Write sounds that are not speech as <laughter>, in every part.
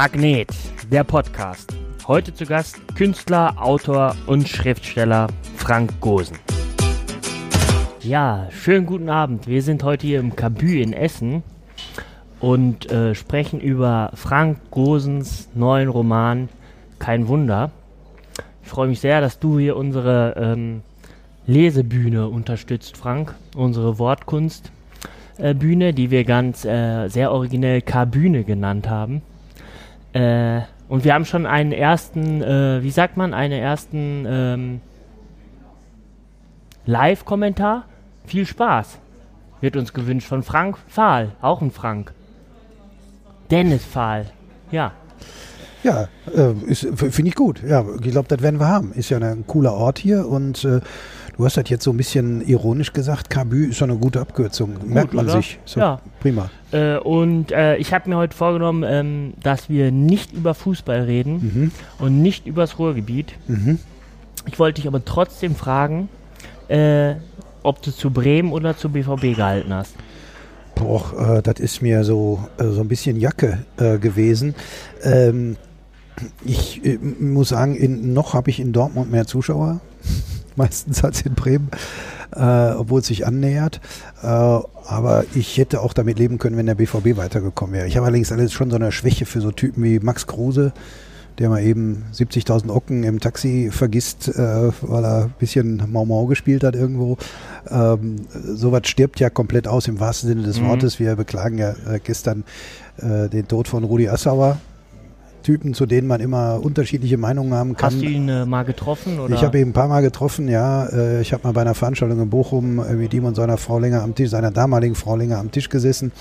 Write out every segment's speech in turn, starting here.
Magnet, der Podcast. Heute zu Gast Künstler, Autor und Schriftsteller Frank Gosen. Ja, schönen guten Abend. Wir sind heute hier im Kabü in Essen und äh, sprechen über Frank Gosens neuen Roman Kein Wunder. Ich freue mich sehr, dass du hier unsere ähm, Lesebühne unterstützt, Frank. Unsere Wortkunstbühne, äh, die wir ganz äh, sehr originell K-Bühne genannt haben. Äh, und wir haben schon einen ersten, äh, wie sagt man, einen ersten ähm, Live-Kommentar. Viel Spaß. Wird uns gewünscht von Frank Fahl, auch ein Frank. Dennis Fahl, ja. Ja, äh, finde ich gut. Ja, ich glaube, das werden wir haben. Ist ja ein cooler Ort hier und äh, du hast das jetzt so ein bisschen ironisch gesagt. Kabü ist schon eine gute Abkürzung. Gut, Merkt man oder? sich. So, ja. Prima. Äh, und äh, ich habe mir heute vorgenommen, ähm, dass wir nicht über Fußball reden mhm. und nicht übers Ruhrgebiet. Mhm. Ich wollte dich aber trotzdem fragen, äh, ob du zu Bremen oder zu BVB gehalten hast. Boah, äh, das ist mir so, äh, so ein bisschen Jacke äh, gewesen. Ähm, ich muss sagen, in, noch habe ich in Dortmund mehr Zuschauer, <laughs> meistens als in Bremen, äh, obwohl es sich annähert. Äh, aber ich hätte auch damit leben können, wenn der BVB weitergekommen wäre. Ich habe allerdings alles schon so eine Schwäche für so Typen wie Max Kruse, der mal eben 70.000 Ocken im Taxi vergisst, äh, weil er ein bisschen Mau Mau gespielt hat irgendwo. Ähm, sowas stirbt ja komplett aus im wahrsten Sinne des mhm. Wortes. Wir beklagen ja äh, gestern äh, den Tod von Rudi Assauer, Typen, zu denen man immer unterschiedliche Meinungen haben kann. Hast du ihn äh, mal getroffen? Oder? Ich habe ihn ein paar Mal getroffen, ja. Äh, ich habe mal bei einer Veranstaltung in Bochum äh, mit ihm und seiner Frau länger am Tisch, seiner damaligen Frau länger am Tisch gesessen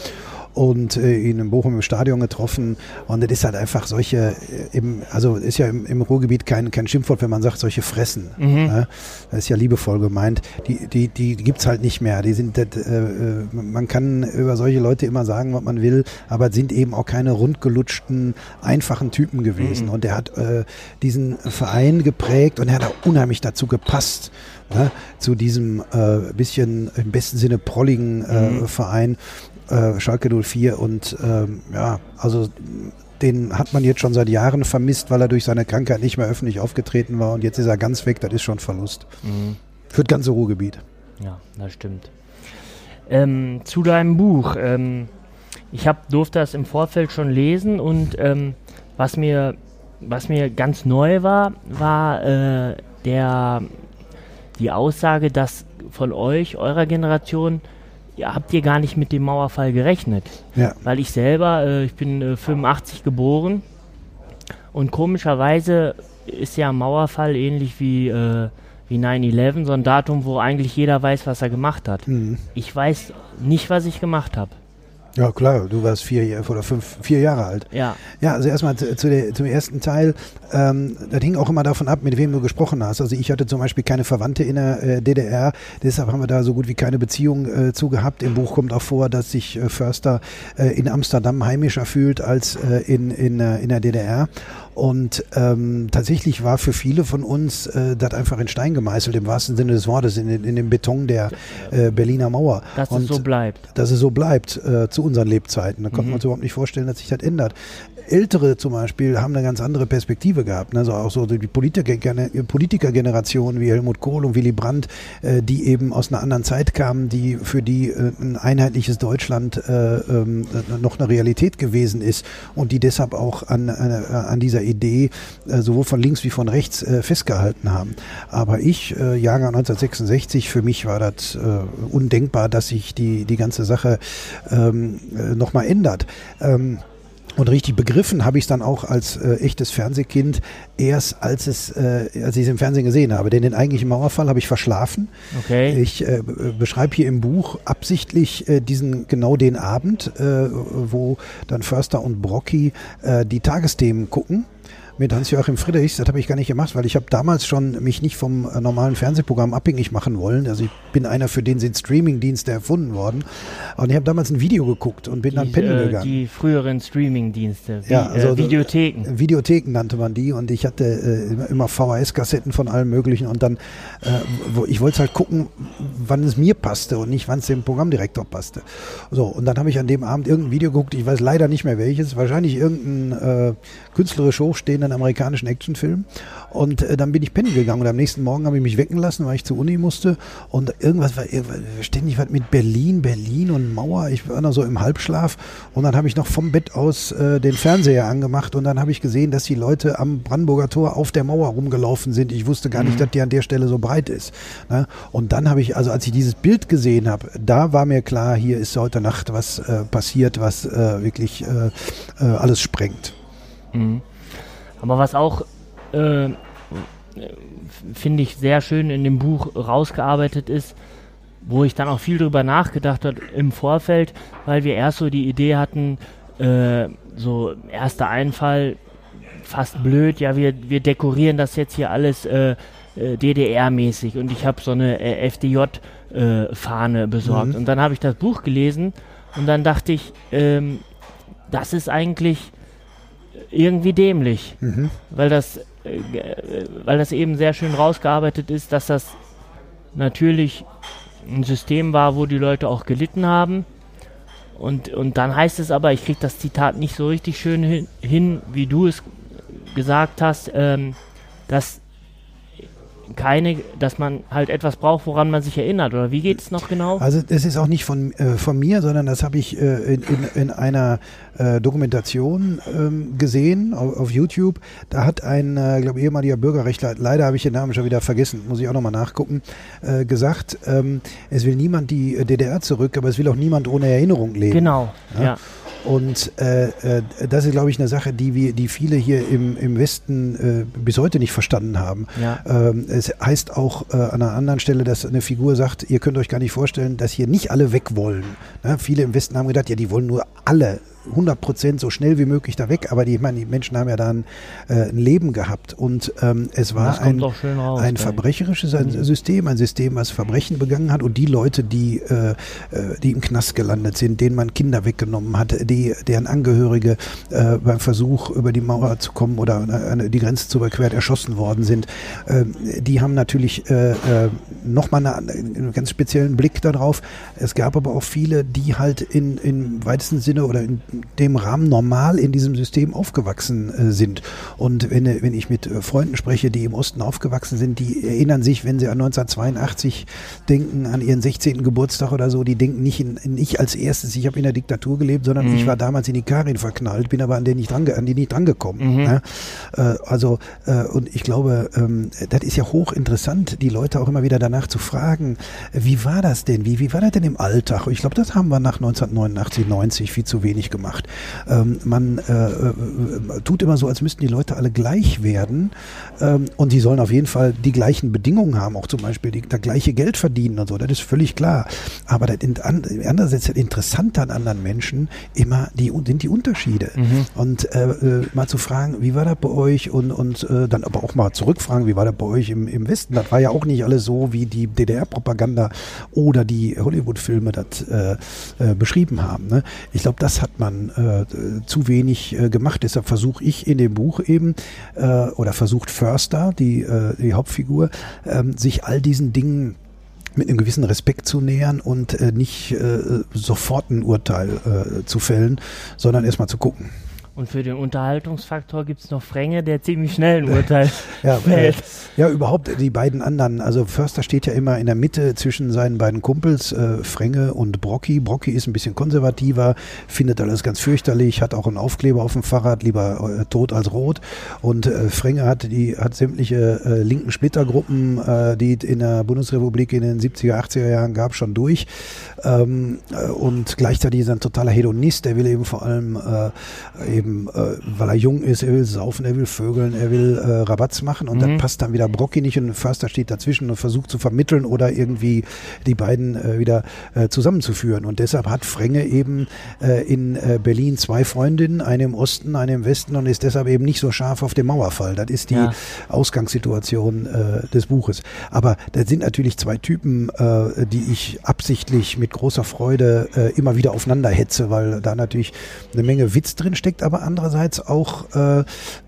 und äh, ihn in Bochum im Stadion getroffen. Und das ist halt einfach solche, äh, im, also ist ja im, im, Ruhrgebiet kein, kein Schimpfwort, wenn man sagt, solche Fressen. Mhm. Ne? Das ist ja liebevoll gemeint. Die, die, die gibt es halt nicht mehr. Die sind, das, äh, äh, man kann über solche Leute immer sagen, was man will, aber sind eben auch keine rundgelutschten, einfachen Typen gewesen. Mhm. Und er hat äh, diesen Verein geprägt und er hat auch unheimlich dazu gepasst. Ne, zu diesem äh, bisschen im besten Sinne prolligen äh, mhm. Verein äh, Schalke 04 und ähm, ja, also den hat man jetzt schon seit Jahren vermisst, weil er durch seine Krankheit nicht mehr öffentlich aufgetreten war und jetzt ist er ganz weg, das ist schon Verlust. Mhm. Für das ganze Ruhrgebiet. Ja, das stimmt. Ähm, zu deinem Buch. Ähm, ich hab, durfte das im Vorfeld schon lesen und ähm, was, mir, was mir ganz neu war, war äh, der, die Aussage, dass von euch, eurer Generation, ja, habt ihr gar nicht mit dem Mauerfall gerechnet. Ja. Weil ich selber, äh, ich bin äh, 85 geboren und komischerweise ist ja Mauerfall ähnlich wie, äh, wie 9-11, so ein Datum, wo eigentlich jeder weiß, was er gemacht hat. Mhm. Ich weiß nicht, was ich gemacht habe. Ja, klar, du warst vier oder fünf, vier Jahre alt. Ja. Ja, also erstmal zu, zu der, zum ersten Teil. Ähm, das hing auch immer davon ab, mit wem du gesprochen hast. Also ich hatte zum Beispiel keine Verwandte in der äh, DDR, deshalb haben wir da so gut wie keine Beziehung äh, zu gehabt. Im Buch kommt auch vor, dass sich äh, Förster äh, in Amsterdam heimischer fühlt als äh, in, in, äh, in der DDR. Und ähm, tatsächlich war für viele von uns äh, das einfach in Stein gemeißelt, im wahrsten Sinne des Wortes, in, in dem Beton der äh, Berliner Mauer. Dass Und es so bleibt. Dass es so bleibt äh, zu unseren Lebzeiten. Da mhm. konnte man uns überhaupt nicht vorstellen, dass sich das ändert. Ältere zum Beispiel haben eine ganz andere Perspektive gehabt. Also auch so die Politikergenerationen wie Helmut Kohl und Willy Brandt, äh, die eben aus einer anderen Zeit kamen, die für die äh, ein einheitliches Deutschland äh, ähm, noch eine Realität gewesen ist und die deshalb auch an, an dieser Idee sowohl von links wie von rechts festgehalten haben. Aber ich, Jahrgang 1966, für mich war das undenkbar, dass sich die, die ganze Sache ähm, nochmal ändert. Und richtig begriffen habe ich es dann auch als äh, echtes Fernsehkind erst, als es, äh, als ich es im Fernsehen gesehen habe. Denn den eigentlichen Mauerfall habe ich verschlafen. Okay. Ich äh, beschreibe hier im Buch absichtlich äh, diesen genau den Abend, äh, wo dann Förster und Brocky äh, die Tagesthemen gucken mit Hans-Joachim Friedrichs. Das habe ich gar nicht gemacht, weil ich habe damals schon mich nicht vom äh, normalen Fernsehprogramm abhängig machen wollen. Also ich bin einer, für den sind Streamingdienste erfunden worden. Und ich habe damals ein Video geguckt und bin die, dann pennen äh, gegangen. Die früheren Streamingdienste, ja, also, äh, Videotheken. Videotheken nannte man die und ich hatte äh, immer VHS-Kassetten von allem möglichen und dann, äh, wo, ich wollte halt gucken, wann es mir passte und nicht, wann es dem Programmdirektor passte. So, und dann habe ich an dem Abend irgendein Video geguckt, ich weiß leider nicht mehr welches, wahrscheinlich irgendein äh, künstlerisch hochstehenden amerikanischen Actionfilm. Und äh, dann bin ich pennen gegangen und am nächsten Morgen habe ich mich wecken lassen, weil ich zur Uni musste. Und irgendwas war ständig was mit Berlin, Berlin und Mauer. Ich war noch so im Halbschlaf und dann habe ich noch vom Bett aus äh, den Fernseher angemacht und dann habe ich gesehen, dass die Leute am Brandenburger Tor auf der Mauer rumgelaufen sind. Ich wusste gar nicht, mhm. dass die an der Stelle so breit ist. Ne? Und dann habe ich, also als ich dieses Bild gesehen habe, da war mir klar, hier ist heute Nacht was äh, passiert, was äh, wirklich äh, äh, alles sprengt. Mhm. Aber was auch, äh, finde ich, sehr schön in dem Buch rausgearbeitet ist, wo ich dann auch viel drüber nachgedacht habe im Vorfeld, weil wir erst so die Idee hatten, äh, so erster Einfall, fast blöd, ja, wir, wir dekorieren das jetzt hier alles äh, äh DDR-mäßig und ich habe so eine äh, FDJ-Fahne besorgt. Mhm. Und dann habe ich das Buch gelesen und dann dachte ich, ähm, das ist eigentlich irgendwie dämlich, mhm. weil das, äh, weil das eben sehr schön rausgearbeitet ist, dass das natürlich ein System war, wo die Leute auch gelitten haben. Und, und dann heißt es aber, ich kriege das Zitat nicht so richtig schön hin, hin wie du es gesagt hast, ähm, dass keine, dass man halt etwas braucht, woran man sich erinnert. Oder wie geht es noch genau? Also das ist auch nicht von, äh, von mir, sondern das habe ich äh, in, in, in, einer äh, Dokumentation ähm, gesehen auf, auf, YouTube. Da hat ein, äh, glaube ehemaliger Bürgerrechtler, leider habe ich den Namen schon wieder vergessen, muss ich auch nochmal nachgucken, äh, gesagt, ähm, es will niemand die DDR zurück, aber es will auch niemand ohne Erinnerung leben. Genau, ja. ja. Und äh, äh, das ist, glaube ich, eine Sache, die wir, die viele hier im, im Westen äh, bis heute nicht verstanden haben. Ja. Ähm, es heißt auch äh, an einer anderen Stelle, dass eine Figur sagt, ihr könnt euch gar nicht vorstellen, dass hier nicht alle weg wollen. Ne? Viele im Westen haben gedacht, ja, die wollen nur alle 100 Prozent so schnell wie möglich da weg, aber die, ich meine, die Menschen haben ja dann äh, ein Leben gehabt. Und ähm, es war ein, raus, ein verbrecherisches ein mhm. System, ein System, was Verbrechen begangen hat. Und die Leute, die, äh, äh, die im Knast gelandet sind, denen man Kinder weggenommen hat, die, deren Angehörige äh, beim Versuch über die Mauer zu kommen oder äh, die Grenze zu überquert erschossen worden sind, äh, die haben natürlich äh, äh, nochmal eine, einen ganz speziellen Blick darauf. Es gab aber auch viele, die halt in, im weitesten Sinne oder in dem Rahmen normal in diesem System aufgewachsen äh, sind. Und wenn, wenn ich mit äh, Freunden spreche, die im Osten aufgewachsen sind, die erinnern sich, wenn sie an 1982 denken, an ihren 16. Geburtstag oder so, die denken nicht in, ich als erstes, ich habe in der Diktatur gelebt, sondern mhm. ich war damals in die Karin verknallt, bin aber an, den nicht dran, an die nicht drangekommen. Mhm. Ne? Äh, also, äh, und ich glaube, ähm, das ist ja hochinteressant, die Leute auch immer wieder danach zu fragen, wie war das denn? Wie, wie war das denn im Alltag? Ich glaube, das haben wir nach 1989, 90 viel zu wenig gemacht gemacht. Ähm, man äh, äh, tut immer so, als müssten die Leute alle gleich werden ähm, und die sollen auf jeden Fall die gleichen Bedingungen haben, auch zum Beispiel die, das gleiche Geld verdienen und so, das ist völlig klar. Aber das, andererseits das Interessante an anderen Menschen immer die, sind die Unterschiede. Mhm. Und äh, äh, mal zu fragen, wie war das bei euch und, und äh, dann aber auch mal zurückfragen, wie war das bei euch im, im Westen? Das war ja auch nicht alles so, wie die DDR-Propaganda oder die Hollywood-Filme das äh, äh, beschrieben haben. Ne? Ich glaube, das hat man äh, zu wenig äh, gemacht. Deshalb versuche ich in dem Buch eben, äh, oder versucht Förster, die, äh, die Hauptfigur, ähm, sich all diesen Dingen mit einem gewissen Respekt zu nähern und äh, nicht äh, sofort ein Urteil zu fällen, sondern erstmal zu gucken. Und für den Unterhaltungsfaktor gibt es noch Fränge, der ziemlich schnell ein Urteil <laughs> ja, fällt. Äh, ja, überhaupt die beiden anderen. Also Förster steht ja immer in der Mitte zwischen seinen beiden Kumpels, äh, Fränge und Brocki. Brocki ist ein bisschen konservativer, findet alles ganz fürchterlich, hat auch einen Aufkleber auf dem Fahrrad, lieber äh, tot als rot. Und äh, Fränge hat, die, hat sämtliche äh, linken Splittergruppen, äh, die in der Bundesrepublik in den 70er, 80er Jahren gab, schon durch. Ähm, und gleichzeitig ist er ein totaler Hedonist, der will eben vor allem eben eben, äh, weil er jung ist, er will saufen, er will vögeln, er will äh, Rabatz machen und mhm. dann passt dann wieder Brocki nicht und Förster steht dazwischen und versucht zu vermitteln oder irgendwie die beiden äh, wieder äh, zusammenzuführen. Und deshalb hat Frenge eben äh, in äh, Berlin zwei Freundinnen, eine im Osten, eine im Westen und ist deshalb eben nicht so scharf auf den Mauerfall. Das ist die ja. Ausgangssituation äh, des Buches. Aber da sind natürlich zwei Typen, äh, die ich absichtlich mit großer Freude äh, immer wieder aufeinander hetze, weil da natürlich eine Menge Witz drin steckt, aber andererseits auch äh,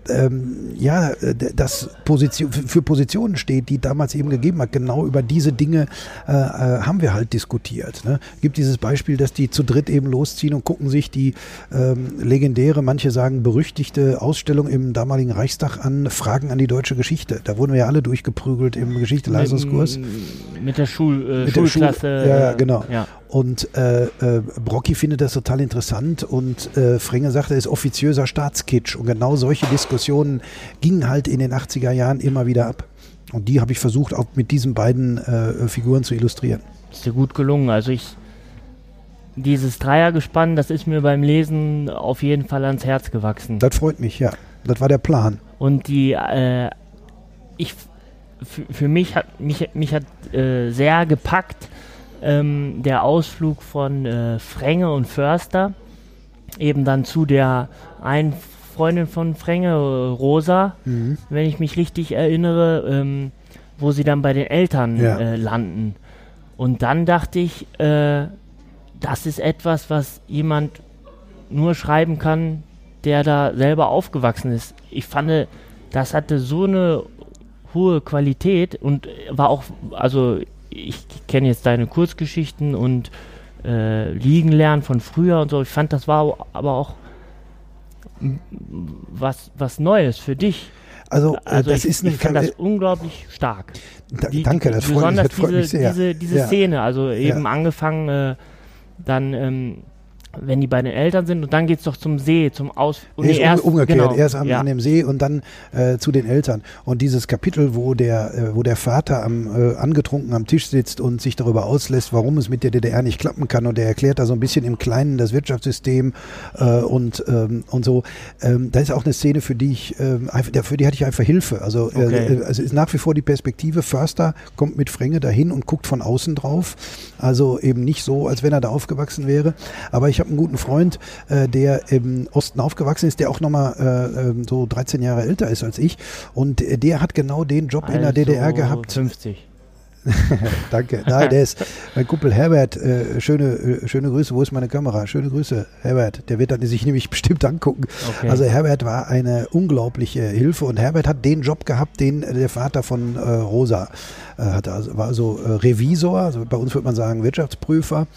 ähm, ja, das Position, für Positionen steht, die damals eben gegeben hat. Genau über diese Dinge äh, äh, haben wir halt diskutiert. Ne? Gibt dieses Beispiel, dass die zu dritt eben losziehen und gucken sich die ähm, legendäre, manche sagen berüchtigte Ausstellung im damaligen Reichstag an, Fragen an die deutsche Geschichte. Da wurden wir ja alle durchgeprügelt im Geschichte-Leistungskurs. Mit, der Schul, äh, mit Schulklasse. Der Schul ja, genau. Ja. Und äh, äh, Brocki findet das total interessant und äh, Frenge sagt, er ist offiziöser Staatskitsch. Und genau solche Diskussionen gingen halt in den 80er Jahren immer wieder ab. Und die habe ich versucht, auch mit diesen beiden äh, Figuren zu illustrieren. Ist dir gut gelungen. Also ich, dieses Dreiergespann, das ist mir beim Lesen auf jeden Fall ans Herz gewachsen. Das freut mich, ja. Das war der Plan. Und die, äh, ich, für mich hat mich, mich hat äh, sehr gepackt, ähm, der Ausflug von äh, Frenge und Förster eben dann zu der einen Freundin von Frenge, Rosa, mhm. wenn ich mich richtig erinnere, ähm, wo sie dann bei den Eltern ja. äh, landen. Und dann dachte ich, äh, das ist etwas, was jemand nur schreiben kann, der da selber aufgewachsen ist. Ich fand, das hatte so eine hohe Qualität und war auch, also ich kenne jetzt deine Kurzgeschichten und äh, liegen lernen von früher und so. Ich fand, das war aber auch was, was Neues für dich. Also, äh, also das ich, ist eine, ich fand das unglaublich stark. Da, die, danke, das freut, mich, das freut diese, mich sehr. Diese, diese ja. Szene, also eben ja. angefangen äh, dann ähm, wenn die bei den Eltern sind und dann geht es doch zum See, zum Aus... Nee, erst, umgekehrt, genau, erst an, ja. an, dem See und dann äh, zu den Eltern. Und dieses Kapitel, wo der, äh, wo der Vater am, äh, angetrunken am Tisch sitzt und sich darüber auslässt, warum es mit der DDR nicht klappen kann und er erklärt da so ein bisschen im Kleinen das Wirtschaftssystem äh, und, ähm, und so. Ähm, da ist auch eine Szene, für die ich, ähm, für die hatte ich einfach Hilfe. Also äh, okay. äh, es ist nach wie vor die Perspektive, Förster kommt mit Fränge dahin und guckt von außen drauf. Also eben nicht so, als wenn er da aufgewachsen wäre. Aber ich habe einen guten Freund, äh, der im Osten aufgewachsen ist, der auch nochmal äh, ähm, so 13 Jahre älter ist als ich. Und äh, der hat genau den Job also in der DDR also gehabt. 50. <laughs> Danke. Nein, der ist mein Kumpel Herbert. Äh, schöne, äh, schöne Grüße. Wo ist meine Kamera? Schöne Grüße, Herbert. Der wird dann sich nämlich <laughs> bestimmt angucken. Okay. Also Herbert war eine unglaubliche Hilfe und Herbert hat den Job gehabt, den der Vater von äh, Rosa äh, hatte. Also war also Revisor, also bei uns würde man sagen Wirtschaftsprüfer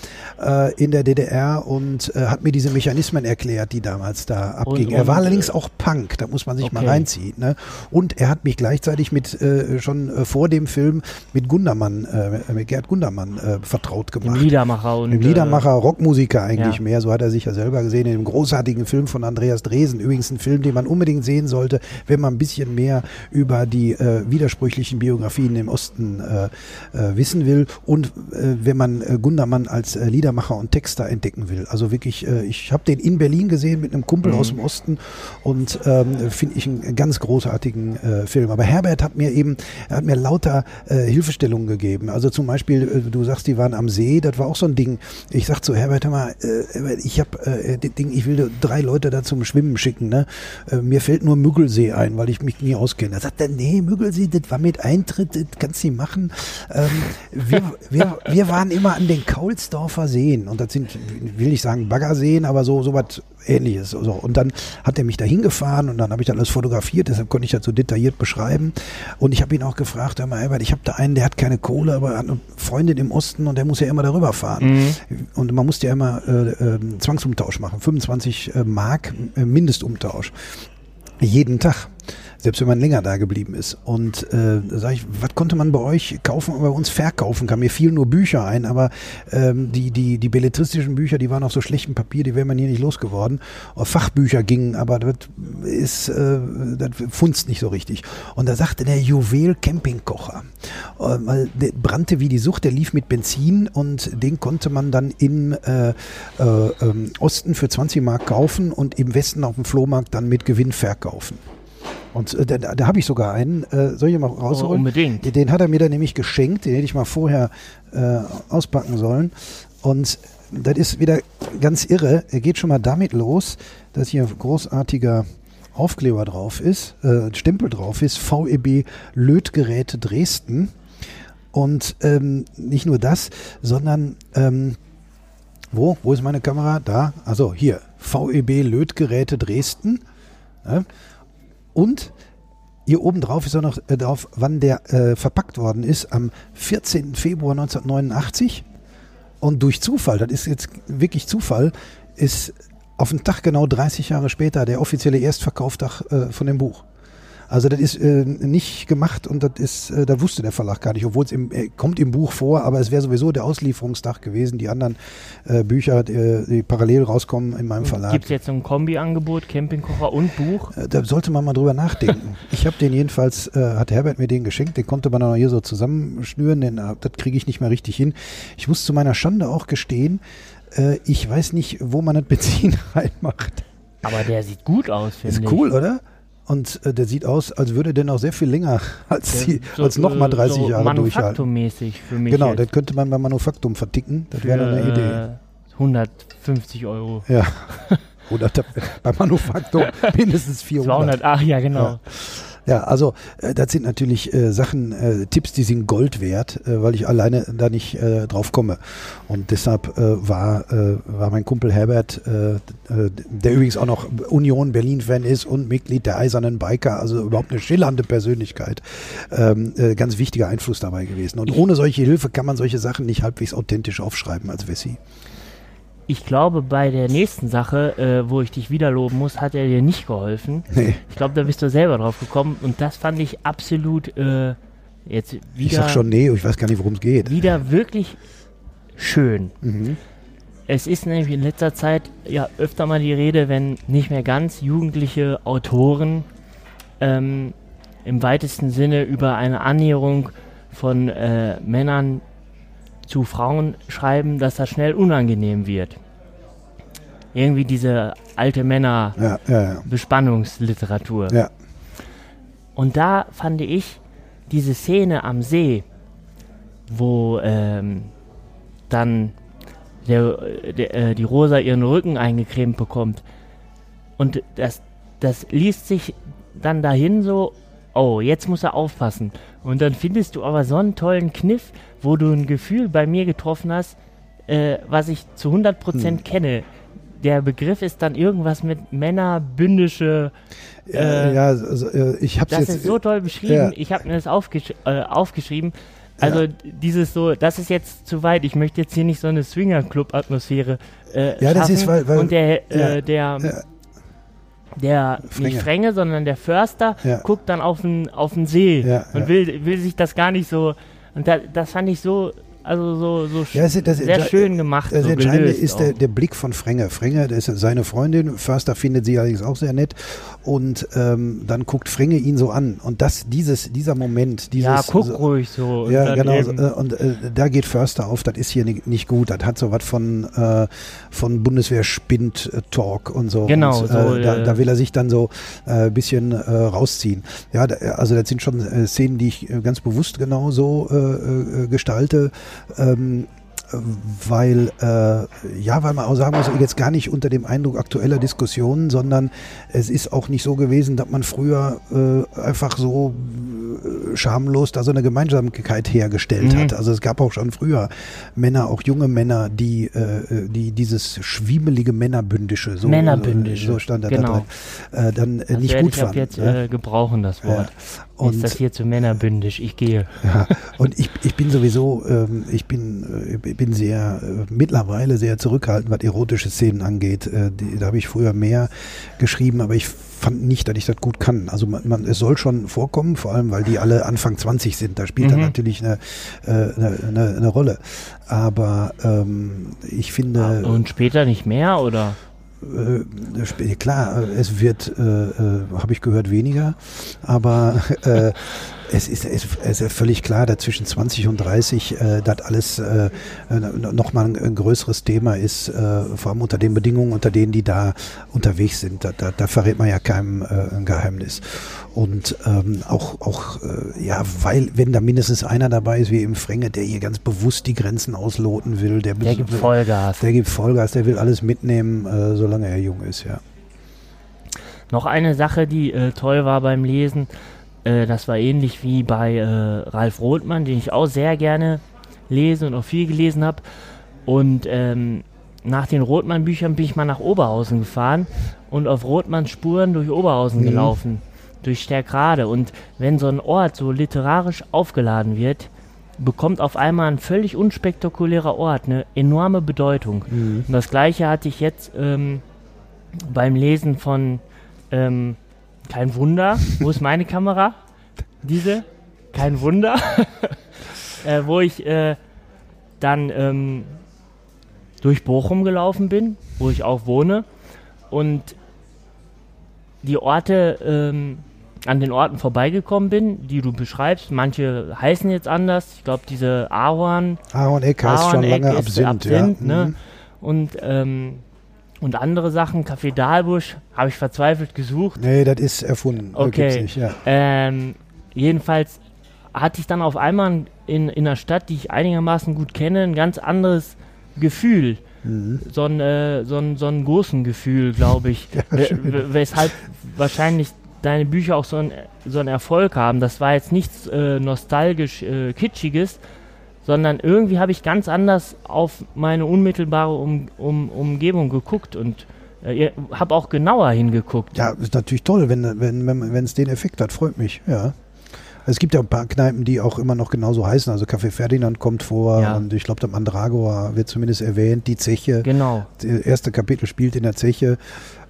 äh, in der DDR und hat mir diese Mechanismen erklärt, die damals da abgingen. er war allerdings auch Punk, da muss man sich okay. mal reinziehen. Ne? Und er hat mich gleichzeitig mit schon vor dem Film mit Gundam Gundermann, äh, mit Gerd Gundermann äh, vertraut gemacht. Dem Liedermacher und. Dem Liedermacher, äh, Rockmusiker eigentlich ja. mehr, so hat er sich ja selber gesehen, in dem großartigen Film von Andreas Dresen. Übrigens ein Film, den man unbedingt sehen sollte, wenn man ein bisschen mehr über die äh, widersprüchlichen Biografien im Osten äh, äh, wissen will und wenn man Gundermann als Liedermacher und Texter entdecken will. Also wirklich, ich habe den in Berlin gesehen mit einem Kumpel mhm. aus dem Osten und ähm, finde ich einen ganz großartigen Film. Aber Herbert hat mir eben, er hat mir lauter Hilfestellungen Empfehlungen gegeben. Also zum Beispiel, äh, du sagst, die waren am See, das war auch so ein Ding. Ich sag zu Herbert, hör mal, äh, ich habe äh, Ding, ich will drei Leute da zum Schwimmen schicken. Ne? Äh, mir fällt nur Müggelsee ein, weil ich mich nie auskenne. Da sagt er, nee, Müggelsee, das war mit Eintritt, das kannst du machen. Ähm, wir, wir, wir waren immer an den Kaulsdorfer Seen und das sind, will ich sagen Baggerseen, aber so, so was ähnliches. So. Und dann hat er mich da hingefahren und dann habe ich dann alles fotografiert, deshalb konnte ich das so detailliert beschreiben. Und ich habe ihn auch gefragt, hör mal, Albert, ich habe da einen, der hat keine Kohle, aber er hat eine Freundin im Osten und der muss ja immer darüber fahren. Mhm. Und man musste ja immer äh, äh, Zwangsumtausch machen, 25 äh, Mark äh, Mindestumtausch. Jeden Tag selbst wenn man länger da geblieben ist. Und äh, sage ich, was konnte man bei euch kaufen und bei uns verkaufen? Kam mir fielen nur Bücher ein, aber ähm, die, die, die belletristischen Bücher, die waren auf so schlechtem Papier, die wäre man hier nicht losgeworden. Fachbücher gingen, aber das ist, äh, das funzt nicht so richtig. Und da sagte der Juwel Campingkocher, äh, der brannte wie die Sucht, der lief mit Benzin und den konnte man dann im äh, äh, ähm, Osten für 20 Mark kaufen und im Westen auf dem Flohmarkt dann mit Gewinn verkaufen. Und äh, da, da habe ich sogar einen. Äh, soll ich mal rausholen? Oh, unbedingt. Den hat er mir dann nämlich geschenkt. Den hätte ich mal vorher äh, auspacken sollen. Und das ist wieder ganz irre. Er geht schon mal damit los, dass hier ein großartiger Aufkleber drauf ist, äh, Stempel drauf ist, VEB Lötgeräte Dresden. Und ähm, nicht nur das, sondern ähm, wo? Wo ist meine Kamera? Da. Also hier. VEB Lötgeräte Dresden. Ja. Und hier oben drauf ist auch noch äh, drauf, wann der äh, verpackt worden ist, am 14. Februar 1989. Und durch Zufall, das ist jetzt wirklich Zufall, ist auf den Tag genau 30 Jahre später der offizielle Erstverkauftag äh, von dem Buch. Also das ist äh, nicht gemacht und das ist, äh, da wusste der Verlag gar nicht, obwohl es im, äh, kommt im Buch vor, aber es wäre sowieso der Auslieferungstag gewesen. Die anderen äh, Bücher, die, die, parallel rauskommen in meinem Verlag. Gibt es jetzt so ein Kombi-Angebot, Campingkocher und Buch? Äh, da sollte man mal drüber nachdenken. <laughs> ich habe den jedenfalls, äh, hat Herbert mir den geschenkt, den konnte man noch hier so zusammenschnüren, den, das kriege ich nicht mehr richtig hin. Ich muss zu meiner Schande auch gestehen, ich weiß nicht, wo man das Benzin <laughs> reinmacht. Aber der sieht gut aus, finde ich. Ist cool, oder? Und äh, der sieht aus, als würde der noch sehr viel länger <laughs> als, die, so, als nochmal 30 so Jahre durchhalten. mäßig für mich. Genau, das könnte man beim Manufaktum verticken. Das wäre eine Idee. 150 Euro. Ja. <laughs> Oder beim Manufaktum <laughs> mindestens 400. 200, ach ja, genau. Ja. Ja, also äh, das sind natürlich äh, Sachen, äh, Tipps, die sind Gold wert, äh, weil ich alleine da nicht äh, drauf komme. Und deshalb äh, war, äh, war mein Kumpel Herbert, äh, äh, der übrigens auch noch Union Berlin-Fan ist und Mitglied der Eisernen Biker, also überhaupt eine schillernde Persönlichkeit, ähm, äh, ganz wichtiger Einfluss dabei gewesen. Und ohne solche Hilfe kann man solche Sachen nicht halbwegs authentisch aufschreiben als Wessi ich glaube, bei der nächsten Sache, äh, wo ich dich wieder loben muss, hat er dir nicht geholfen. Nee. Ich glaube, da bist du selber drauf gekommen und das fand ich absolut äh, jetzt wieder. Ich sag schon nee, ich weiß gar nicht, worum es geht. Wieder wirklich schön. Mhm. Es ist nämlich in letzter Zeit ja öfter mal die Rede, wenn nicht mehr ganz jugendliche Autoren ähm, im weitesten Sinne über eine Annäherung von äh, Männern zu Frauen schreiben, dass das schnell unangenehm wird. Irgendwie diese alte Männer ja, ja. Ja. Und da fand ich diese Szene am See, wo ähm, dann der, der, äh, die Rosa ihren Rücken eingecremt bekommt. Und das, das liest sich dann dahin so, oh, jetzt muss er aufpassen. Und dann findest du aber so einen tollen Kniff, wo du ein Gefühl bei mir getroffen hast, äh, was ich zu 100% hm. kenne. Der Begriff ist dann irgendwas mit Männer, bündische. Äh, ja, also, äh, ich habe Das jetzt, ist so toll beschrieben. Ja. Ich habe mir das aufgesch äh, aufgeschrieben. Also ja. dieses so, das ist jetzt zu weit. Ich möchte jetzt hier nicht so eine Swinger-Club-Atmosphäre äh, Ja, das ist, weil, weil und der, ja, der der Fränge. nicht Fränge, sondern der Förster ja. guckt dann auf den, auf den See ja, und ja. Will, will sich das gar nicht so. Und da, das fand ich so also so, so ja, das, das, sehr schön gemacht. Das so Entscheidende ist der, der, Blick von Frenge. Frenge, das ist seine Freundin. Förster findet sie allerdings auch sehr nett. Und ähm, dann guckt Frenge ihn so an. Und das, dieses, dieser Moment, dieses. Ja, guck so, ruhig so. Ja, genau. Eben. Äh, und äh, da geht Förster auf, das ist hier nicht, nicht gut. Das hat so was von, äh, von Bundeswehr-Spind-Talk und so. Genau. Und, so, äh, da, da, will er sich dann so ein äh, bisschen äh, rausziehen. Ja, da, also das sind schon Szenen, die ich ganz bewusst genau so gestalte ähm, weil äh, ja, weil man auch sagen muss, jetzt gar nicht unter dem Eindruck aktueller Diskussionen, sondern es ist auch nicht so gewesen, dass man früher äh, einfach so äh, schamlos da so eine Gemeinsamkeit hergestellt mhm. hat. Also es gab auch schon früher Männer, auch junge Männer, die äh, die dieses schwiemelige Männerbündische, so, Männerbündische, so stand da genau. drin, äh, dann äh, nicht gut ich fanden. jetzt ne? gebrauchen das Wort. Ja. Und, ist das hier zu männerbündisch? Ich gehe. Ja, und ich, ich bin sowieso, ähm, ich bin, äh, bin sehr, äh, mittlerweile sehr zurückhaltend, was erotische Szenen angeht. Äh, die, da habe ich früher mehr geschrieben, aber ich fand nicht, dass ich das gut kann. Also man, man, es soll schon vorkommen, vor allem weil die alle Anfang 20 sind. Da spielt mhm. dann natürlich eine, äh, eine, eine, eine, Rolle. Aber ähm, ich finde. Und später nicht mehr, oder? Äh, klar, es wird, äh, äh, habe ich gehört, weniger, aber <laughs> es ist, es ist völlig klar, dass zwischen 20 und 30 äh, das alles äh, nochmal ein, ein größeres Thema ist, äh, vor allem unter den Bedingungen, unter denen die da unterwegs sind. Da, da, da verrät man ja keinem äh, ein Geheimnis. Und ähm, auch, auch äh, ja, weil, wenn da mindestens einer dabei ist, wie im Fränge, der hier ganz bewusst die Grenzen ausloten will, der, der gibt Vollgas. Der gibt Vollgas, der will alles mitnehmen, äh, solange er jung ist, ja. Noch eine Sache, die äh, toll war beim Lesen, äh, das war ähnlich wie bei äh, Ralf Rothmann, den ich auch sehr gerne lese und auch viel gelesen habe. Und ähm, nach den Rothmann-Büchern bin ich mal nach Oberhausen gefahren und auf Rothmanns Spuren durch Oberhausen mhm. gelaufen, durch Stärkrade. Und wenn so ein Ort so literarisch aufgeladen wird, bekommt auf einmal ein völlig unspektakulärer Ort eine enorme Bedeutung. Mhm. Und das gleiche hatte ich jetzt ähm, beim Lesen von ähm, kein Wunder. Wo ist meine Kamera? Diese? Kein Wunder. <laughs> äh, wo ich äh, dann ähm, durch Bochum gelaufen bin, wo ich auch wohne. Und die Orte, ähm, an den Orten vorbeigekommen bin, die du beschreibst. Manche heißen jetzt anders. Ich glaube, diese Ahorn. Ahorn-Eck heißt schon lange Absinth. Absinth ja. ne? Mhm. Und ähm, und andere Sachen, Café Dahlbusch, habe ich verzweifelt gesucht. Nee, das ist erfunden. Okay. Nicht, ja. ähm, jedenfalls hatte ich dann auf einmal in, in einer Stadt, die ich einigermaßen gut kenne, ein ganz anderes Gefühl. Mhm. So, ein, äh, so, ein, so ein großen Gefühl, glaube ich. <laughs> ja, weshalb wahrscheinlich deine Bücher auch so, ein, so einen Erfolg haben. Das war jetzt nichts äh, nostalgisch äh, Kitschiges, sondern irgendwie habe ich ganz anders auf meine unmittelbare um, um, Umgebung geguckt und äh, habe auch genauer hingeguckt. Ja, ist natürlich toll, wenn es wenn, wenn, den Effekt hat, freut mich, ja. Es gibt ja ein paar Kneipen, die auch immer noch genauso heißen. Also Café Ferdinand kommt vor ja. und ich glaube, der Mandragora wird zumindest erwähnt, die Zeche. Genau. Das erste Kapitel spielt in der Zeche.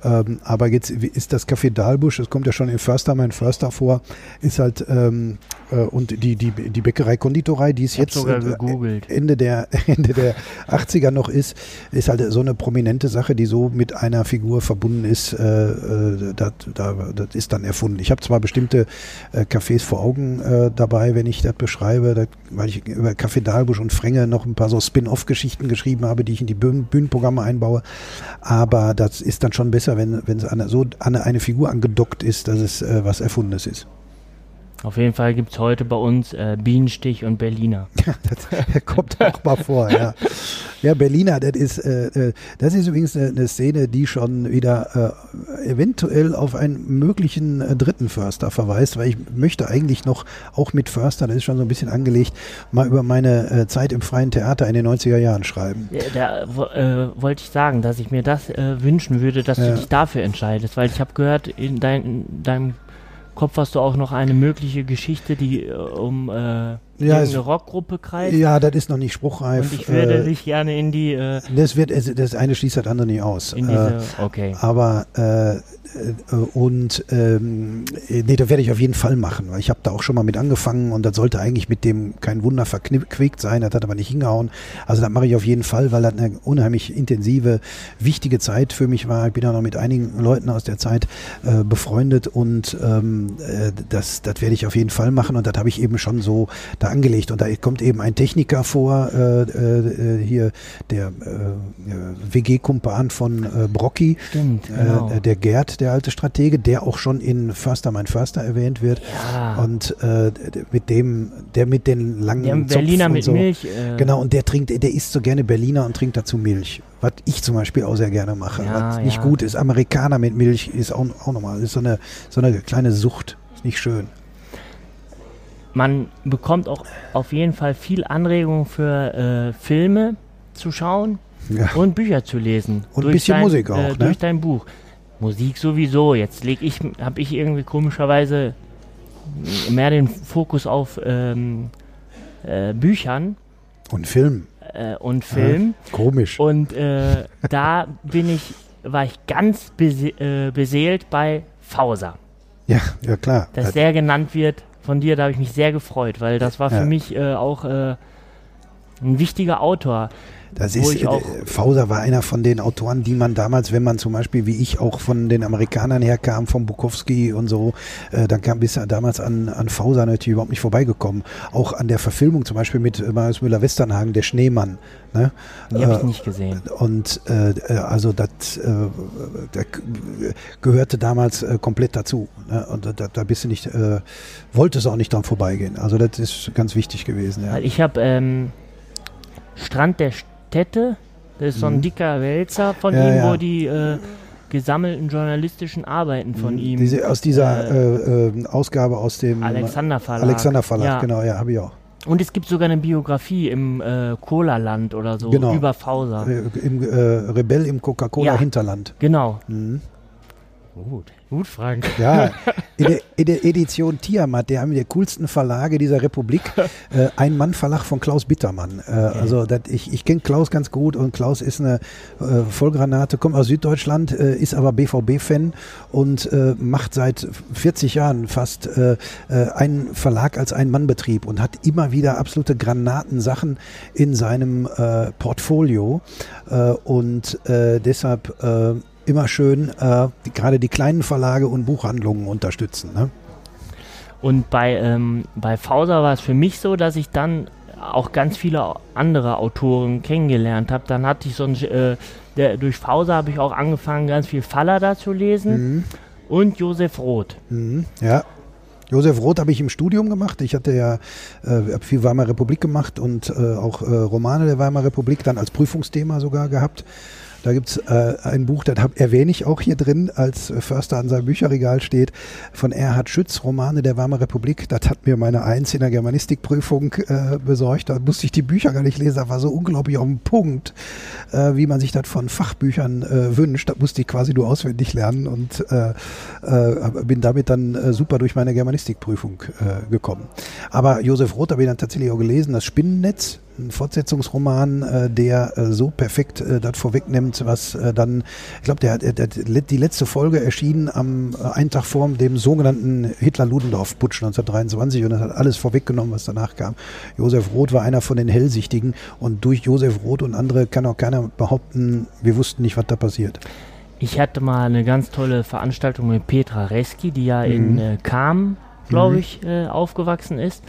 Ähm, aber jetzt ist das Café Dahlbusch, das kommt ja schon in Förster, mein Förster vor, ist halt ähm, äh, und die, die, die Bäckerei Konditorei, die es jetzt äh, Ende der <laughs> Ende der 80er noch ist, ist halt so eine prominente Sache, die so mit einer Figur verbunden ist. Äh, äh das, das ist dann erfunden. Ich habe zwar bestimmte äh, Cafés vor Augen dabei, wenn ich das beschreibe, das, weil ich über Café Dahlbusch und Fränge noch ein paar so Spin-off-Geschichten geschrieben habe, die ich in die Bühnenprogramme einbaue. Aber das ist dann schon besser, wenn es an, so an eine Figur angedockt ist, dass es äh, was Erfundenes ist. Auf jeden Fall gibt es heute bei uns äh, Bienenstich und Berliner. <laughs> das <laughs> kommt auch mal vor, ja. Ja, Berliner, das ist, äh, äh, das ist übrigens eine, eine, Szene, die schon wieder äh, eventuell auf einen möglichen äh, dritten Förster verweist, weil ich möchte eigentlich noch, auch mit Förster, das ist schon so ein bisschen angelegt, mal über meine äh, Zeit im freien Theater in den 90er Jahren schreiben. Ja, da wollte ich sagen, dass ich mir das wünschen würde, dass ja. du dich dafür entscheidest, weil ich habe gehört, in, dein, in deinem Kopf hast du auch noch eine mögliche Geschichte, die um äh, ja, eine Rockgruppe kreist. Ja, das ist noch nicht spruchreif. Und ich würde äh, dich gerne in die. Äh, das wird, das eine schließt das andere nicht aus. In diese, äh, okay. Aber äh, äh, und ähm, nee, da werde ich auf jeden Fall machen, weil ich habe da auch schon mal mit angefangen und das sollte eigentlich mit dem kein Wunder verquickt sein, das hat aber nicht hingehauen. Also das mache ich auf jeden Fall, weil das eine unheimlich intensive, wichtige Zeit für mich war. Ich bin auch noch mit einigen Leuten aus der Zeit äh, befreundet und ähm, äh, das, das werde ich auf jeden Fall machen und das habe ich eben schon so da angelegt. Und da kommt eben ein Techniker vor, äh, äh, hier der äh, WG-Kumpan von äh, Brocki, Stimmt, genau. äh, der Gerd, der alte Stratege, der auch schon in Förster mein Förster erwähnt wird. Ja. Und äh, mit dem, der mit den langen der Berliner mit so. Milch. Äh. Genau, und der trinkt, der isst so gerne Berliner und trinkt dazu Milch. Was ich zum Beispiel auch sehr gerne mache. Ja, was nicht gut ist. Amerikaner mit Milch ist auch, auch nochmal, ist so eine, so eine kleine Sucht. Ist nicht schön man bekommt auch auf jeden Fall viel Anregung für äh, Filme zu schauen ja. und Bücher zu lesen. Und ein bisschen dein, Musik auch, äh, ne? Durch dein Buch. Musik sowieso. Jetzt leg ich, habe ich irgendwie komischerweise mehr den Fokus auf ähm, äh, Büchern. Und Film. Äh, und Film. Ja, komisch. Und äh, da bin ich, war ich ganz bese äh, beseelt bei Fauser. Ja, ja klar. Dass der genannt wird von dir, da habe ich mich sehr gefreut, weil das war für Ja. mich äh, auch äh, ein wichtiger Autor. Das ist, ich auch- äh, Fauser war einer von den Autoren, die man damals, wenn man zum Beispiel wie ich auch von den Amerikanern herkam, von Bukowski und so, äh, dann kam bis damals an, an Fauser natürlich überhaupt nicht vorbeigekommen. Auch an der Verfilmung zum Beispiel mit äh, Marius Müller-Westernhagen, der Schneemann. Ne? Die habe ich Äh, nicht gesehen. Und äh, äh, also das äh, gehörte damals äh, komplett dazu. Ne? Und da, da bist du nicht, äh, wolltest auch nicht dran vorbeigehen. Also das ist ganz wichtig gewesen. Ja. Ich habe ähm, Strand der Städte, das ist so ein Mhm. dicker Wälzer von Ja, ihm, ja. wo die äh, gesammelten journalistischen Arbeiten von ihm, Diese, aus dieser äh, äh, Ausgabe aus dem Alexander Verlag. Alexander Verlag, ja. genau, ja, habe ich auch. Und es gibt sogar eine Biografie im äh, Cola-Land oder so Genau. über Fauser. Äh, Im äh, Rebell im Coca-Cola-Hinterland. Genau. Mhm. Gut. Gut, Frank. Ja, <laughs> in der, in der Edition Tiamat, der haben die coolsten Verlage dieser Republik, <laughs> äh, ein Mann-Verlag von Klaus Bittermann. Äh, Also dat, ich, ich kenne Klaus ganz gut und Klaus ist eine äh, Vollgranate, kommt aus Süddeutschland, äh, ist aber BVB-Fan und äh, macht seit 40 Jahren fast äh, einen Verlag als Ein-Mann-Betrieb und hat immer wieder absolute Granatensachen in seinem Portfolio und deshalb immer schön äh, die, gerade die kleinen Verlage und Buchhandlungen unterstützen. Ne? Und bei, ähm, bei Fauser war es für mich so, dass ich dann auch ganz viele andere Autoren kennengelernt habe. Dann hatte ich so ein, äh, der, durch Fauser habe ich auch angefangen, ganz viel Fallada zu lesen Mhm. und Josef Roth. Mhm. Ja. Josef Roth habe ich im Studium gemacht. Ich hatte ja äh, viel Weimarer Republik gemacht und äh, auch äh, Romane der Weimarer Republik dann als Prüfungsthema sogar gehabt. Da gibt's äh, ein Buch, das hab, erwähne ich auch hier drin, als Förster an seinem Bücherregal steht, von Erhard Schütz, Romane der Weimarer Republik. Das hat mir meine Eins in der Germanistikprüfung äh, besorgt. Da musste ich die Bücher gar nicht lesen. Das war so unglaublich auf den Punkt, äh, wie man sich das von Fachbüchern äh, wünscht. Das musste ich quasi nur auswendig lernen und äh, äh, bin damit dann super durch meine Germanistikprüfung gekommen. Aber Josef Roth habe ich dann tatsächlich auch gelesen, das Spinnennetz, ein Fortsetzungsroman, äh, der äh, so perfekt äh, das vorwegnimmt, was äh, dann, ich glaube, der, der, der, die letzte Folge erschien am äh, einen Tag vor dem sogenannten Hitler-Ludendorff-Putsch 1923 und das hat alles vorweggenommen, was danach kam. Josef Roth war einer von den Hellsichtigen und durch Josef Roth und andere kann auch keiner behaupten, wir wussten nicht, was da passiert. Ich hatte mal eine ganz tolle Veranstaltung mit Petra Reski, die ja Mhm. in äh, Kam, glaube Mhm. ich, äh, aufgewachsen ist.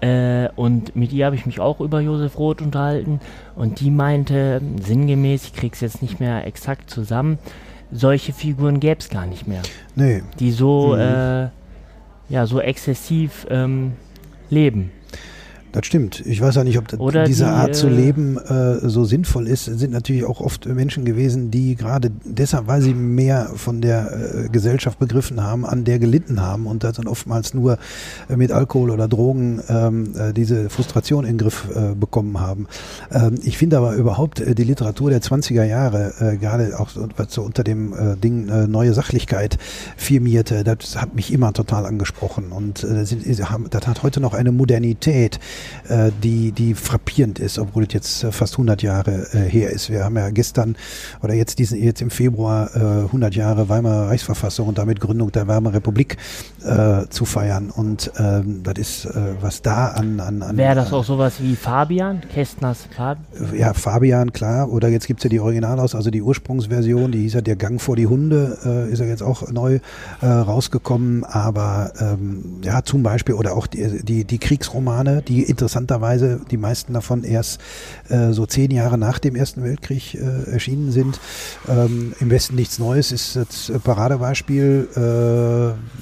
Äh, und mit ihr habe ich mich auch über Josef Roth unterhalten. Und die meinte, sinngemäß, ich krieg's jetzt nicht mehr exakt zusammen, solche Figuren gäbe es gar nicht mehr. Nee, Die so, Mhm. äh, ja, so exzessiv ähm, leben. Das stimmt. Ich weiß ja nicht, ob Oder diese die, Art zu äh, leben äh, so sinnvoll ist. Es sind natürlich auch oft Menschen gewesen, die gerade deshalb, weil sie mehr von der äh, Gesellschaft begriffen haben, an der gelitten haben und das dann oftmals nur äh, mit Alkohol oder Drogen ähm, äh, diese Frustration in den Griff äh, bekommen haben. Ähm, ich finde aber überhaupt äh, die Literatur der 20er Jahre, äh, gerade auch so, was so unter dem äh, Ding äh, neue Sachlichkeit firmierte, das hat mich immer total angesprochen und äh, das, das hat heute noch eine Modernität, äh, die, die frappierend ist, obwohl es jetzt äh, fast 100 Jahre äh, her ist. Wir haben ja gestern oder jetzt diesen jetzt im Februar äh, 100 Jahre Weimarer Reichsverfassung und damit Gründung der Weimarer Republik äh, zu feiern und ähm, das ist äh, was da an an, an Wäre das auch sowas wie Fabian, Kästners Fabian? ja, Fabian, klar. Oder jetzt gibt's ja die Originalaus, also die Ursprungsversion, die hieß ja Der Gang vor die Hunde, äh, ist ja jetzt auch neu äh, rausgekommen. Aber ähm, ja, zum Beispiel, oder auch die, die, die Kriegsromane, die interessanterweise, die meisten davon erst äh, so zehn Jahre nach dem Ersten Weltkrieg äh, erschienen sind. Ähm, Im Westen nichts Neues ist das Paradebeispiel. Äh,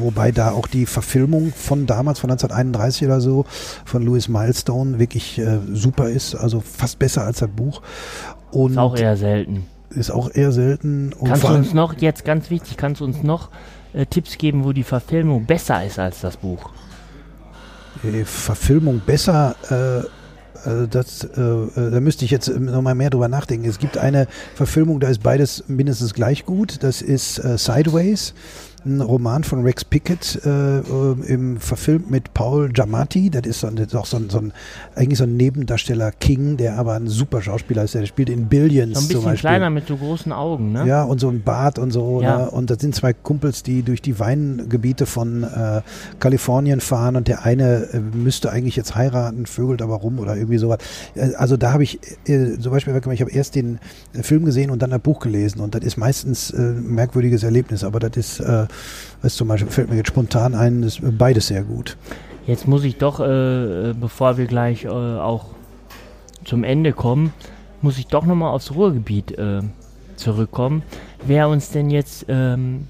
Wobei da auch die Verfilmung von damals, von 1931 oder so, von Louis Milestone wirklich äh, super ist, also fast besser als das Buch. Und Ist auch eher selten. ist auch eher selten. Und Kannst du uns noch, jetzt ganz wichtig, kannst du uns noch äh, Tipps geben, wo die Verfilmung besser ist als das Buch? Äh, Verfilmung besser, äh, äh, das, äh, äh, da müsste ich jetzt nochmal mehr drüber nachdenken. Es gibt eine Verfilmung, da ist beides mindestens gleich gut. Das ist äh, Sideways ein Roman von Rex Pickett, äh, äh, im, verfilmt mit Paul Giamatti. Das ist, so, das ist auch so ein, so ein, eigentlich so ein Nebendarsteller King, der aber ein super Schauspieler ist. Der spielt in Billions So ein bisschen kleiner mit so großen Augen, ne? Ja, und so ein Bart und so. Ja. Ne? Und das sind zwei Kumpels, die durch die Weingebiete von äh, Kalifornien fahren und der eine äh, müsste eigentlich jetzt heiraten, vögelt aber rum oder irgendwie sowas. Äh, Also da habe ich äh, zum Beispiel, ich habe erst den Film gesehen und dann das Buch gelesen und das ist meistens ein merkwürdiges Erlebnis, aber das ist, das zum Beispiel fällt mir jetzt spontan ein, ist beides sehr gut. Jetzt muss ich doch, äh, bevor wir gleich äh, auch zum Ende kommen, muss ich doch nochmal aufs Ruhrgebiet äh, zurückkommen. Wer uns denn jetzt ähm,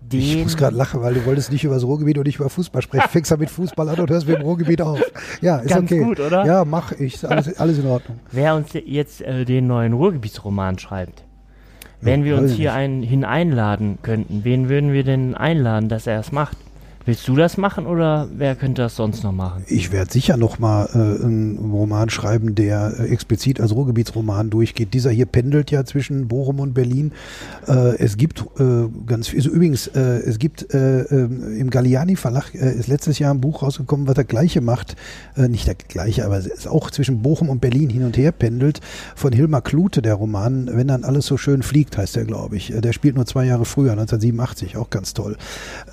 den... Ich muss gerade lachen, weil du wolltest nicht über das Ruhrgebiet und nicht über Fußball sprechen. Fängst ja mit Fußball an und hörst mit dem Ruhrgebiet auf. Ja, ist Ganz okay. gut, oder? Ja, mach ich. Ist Alles, alles in Ordnung. Wer uns jetzt äh, den neuen Ruhrgebietsroman schreibt, wenn wir uns hier einen hineinladen könnten, wen würden wir denn einladen, dass er es macht? Willst du das machen oder wer könnte das sonst noch machen? Ich werde sicher noch mal äh, einen Roman schreiben, der äh, explizit als Ruhrgebietsroman durchgeht. Dieser hier pendelt ja zwischen Bochum und Berlin. Äh, es gibt äh, ganz viel. Also übrigens, äh, es gibt im Galliani Verlag ist letztes Jahr ein Buch rausgekommen, was der gleiche macht. Nicht der gleiche, aber es ist auch zwischen Bochum und Berlin hin und her pendelt. Von Hilmar Klute, der Roman, wenn dann alles so schön fliegt, heißt der, glaube ich. Der spielt nur zwei Jahre früher, 1987, auch ganz toll.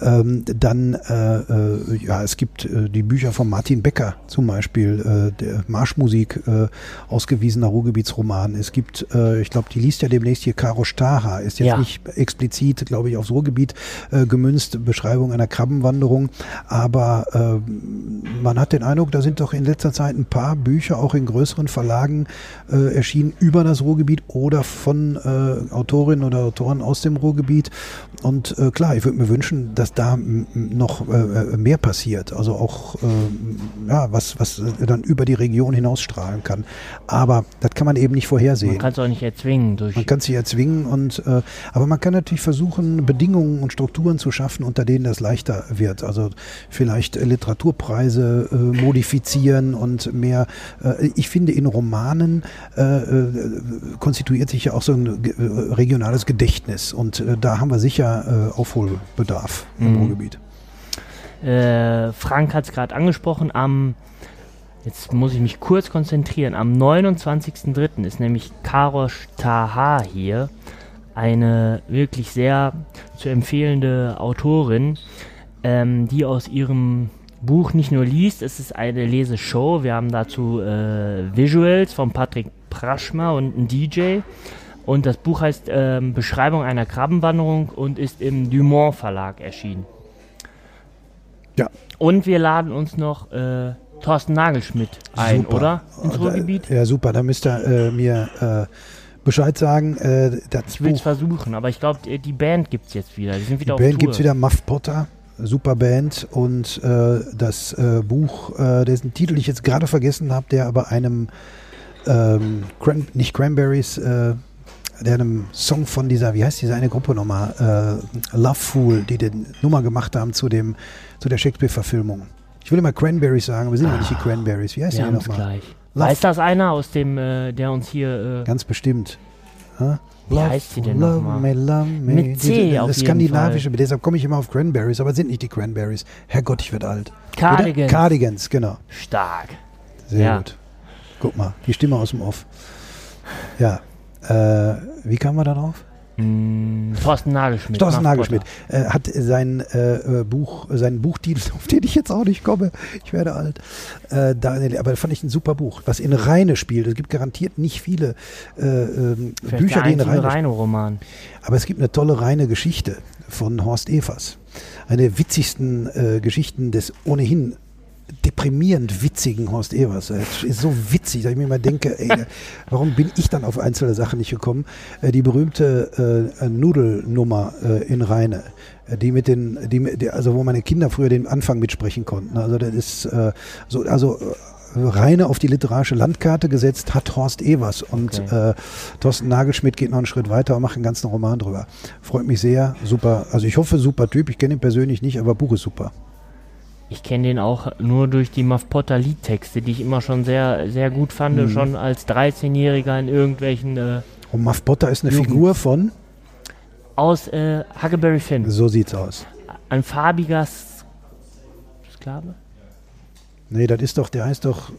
Ähm, dann äh, äh, ja, es gibt äh, die Bücher von Martin Becker zum Beispiel, äh, der Marschmusik, äh, ausgewiesener Ruhrgebietsroman. Es gibt, ich glaube, die liest ja demnächst hier Caro Staha, ist jetzt Ja. nicht explizit, glaube ich, aufs Ruhrgebiet gemünzt, Beschreibung einer Krabbenwanderung, aber äh, man hat den Eindruck, da sind doch in letzter Zeit ein paar Bücher auch in größeren Verlagen erschienen über das Ruhrgebiet oder von Autorinnen oder Autoren aus dem Ruhrgebiet. Und klar, ich würde mir wünschen, dass da m- noch äh, äh, mehr passiert. Also auch äh, ja, was, was äh, dann über die Region hinausstrahlen kann. Aber das kann man eben nicht vorhersehen. Man kann es auch nicht erzwingen durch. Man kann sich erzwingen und äh, aber man kann natürlich versuchen, Bedingungen und Strukturen zu schaffen, unter denen das leichter wird. Also vielleicht Literaturpreise äh, modifizieren und mehr. Ich finde, in Romanen konstituiert sich ja auch so ein regionales Gedächtnis und da haben wir sicher Aufholbedarf im Mhm. Ruhrgebiet. Äh, Frank hat es gerade angesprochen, am, jetzt muss ich mich kurz konzentrieren, am 29.03. ist nämlich Karosh Taha hier, eine wirklich sehr zu empfehlende Autorin, ähm, die aus ihrem Buch nicht nur liest, es ist eine Leseshow, wir haben dazu äh, Visuals von Patrick Praschma und ein DJ. Und das Buch heißt ähm, Beschreibung einer Krabbenwanderung und ist im Dumont Verlag erschienen. Ja. Und wir laden uns noch äh, Thorsten Nagelschmidt ein, Super. oder? Ins äh, Ruhrgebiet? Ja, super. Da müsst ihr äh, mir äh, Bescheid sagen. Äh, das Ich will es versuchen, aber ich glaube, die Band gibt es jetzt wieder. Die sind wieder Die Band gibt es wieder, Muff Potter, super Band. Und äh, das äh, Buch, äh, dessen Titel ich jetzt gerade vergessen habe, der aber einem, ähm, Cran nicht Cranberries, äh, der einem Song von dieser, wie heißt diese eine Gruppe nochmal, äh, Love Fool, die den Nummer gemacht haben zu, dem, zu der Shakespeare-Verfilmung. Ich will immer Cranberries sagen, aber wir sind ja nicht die Cranberries. Wie heißt die nochmal? gleich. Love- Weiß das einer aus dem, äh, der uns hier. Äh, Ganz bestimmt. Hä? Wie heißt sie denn love noch mal? me, love me. Mit C Diese- auf das skandinavische, deshalb komme ich immer auf Cranberries, aber sind nicht die Cranberries. Herrgott, ich werde alt. Cardigans. Oder? Cardigans, genau. Stark. Sehr Ja. gut. Guck mal, die Stimme aus dem Off. Ja. Äh, wie kamen wir darauf? Mm, Thorsten Nagelschmidt. Thorsten Nagelschmidt äh, hat sein äh, äh, Buch, seinen Buchtitel, <laughs> auf den ich jetzt auch nicht komme. Ich werde alt. Äh, da, aber fand ich ein super Buch, was in Rheine spielt. Es gibt garantiert nicht viele äh, ähm, Bücher, die in einzige Rheine Rhino-Roman. Aber es gibt eine tolle reine Geschichte von Horst Evers. Eine der witzigsten äh, Geschichten des ohnehin deprimierend witzigen Horst Evers. Er ist so witzig, dass ich mir immer denke, ey, warum bin ich dann auf einzelne Sachen nicht gekommen? Äh, die berühmte äh, Nudelnummer äh, in Rheine, äh, die mit den, die, also wo meine Kinder früher den Anfang mitsprechen konnten. Also das ist äh, so, also äh, Reine auf die literarische Landkarte gesetzt hat Horst Evers und Okay. äh, Thorsten Nagelschmidt geht noch einen Schritt weiter und macht einen ganzen Roman drüber. Freut mich sehr, super. Also ich hoffe, super Typ. Ich kenne ihn persönlich nicht, aber Buch ist super. Ich kenne den auch nur durch die Muff Potter Liedtexte, die ich immer schon sehr, sehr gut fand, Mhm. schon als 13-Jähriger in irgendwelchen. Äh, Und Muff Potter ist eine Jugend. Figur von aus äh, Huckleberry Finn. So sieht's aus. Ein farbiger Sklave? Nee, das ist doch, der heißt doch.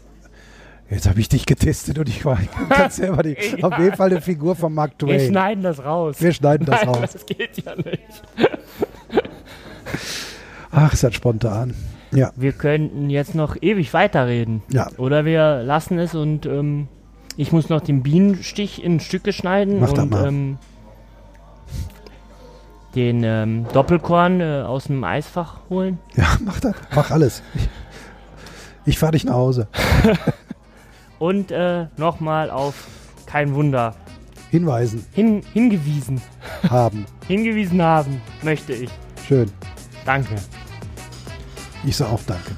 Jetzt habe ich dich getestet und ich war <laughs> ganz selber die, <laughs> auf jeden Fall eine Figur von Mark Wir Twain. schneiden das raus. Wir schneiden das Nein, raus. das geht ja nicht. Ach, ist das spontan. Ja, Wir könnten jetzt noch ewig weiterreden. ja. Oder wir lassen es und ähm, ich muss noch den Bienenstich in Stücke schneiden Mach und mal. ähm, den ähm, Doppelkorn äh, aus dem Eisfach holen. Ja, <laughs> mach das. Mach alles. Ich, ich fahre dich nach Hause. <laughs> Und äh, nochmal auf kein Wunder Hinweisen hin, hingewiesen. haben. <laughs> Hingewiesen haben möchte ich. Schön. Danke. Ich sage auch Danke.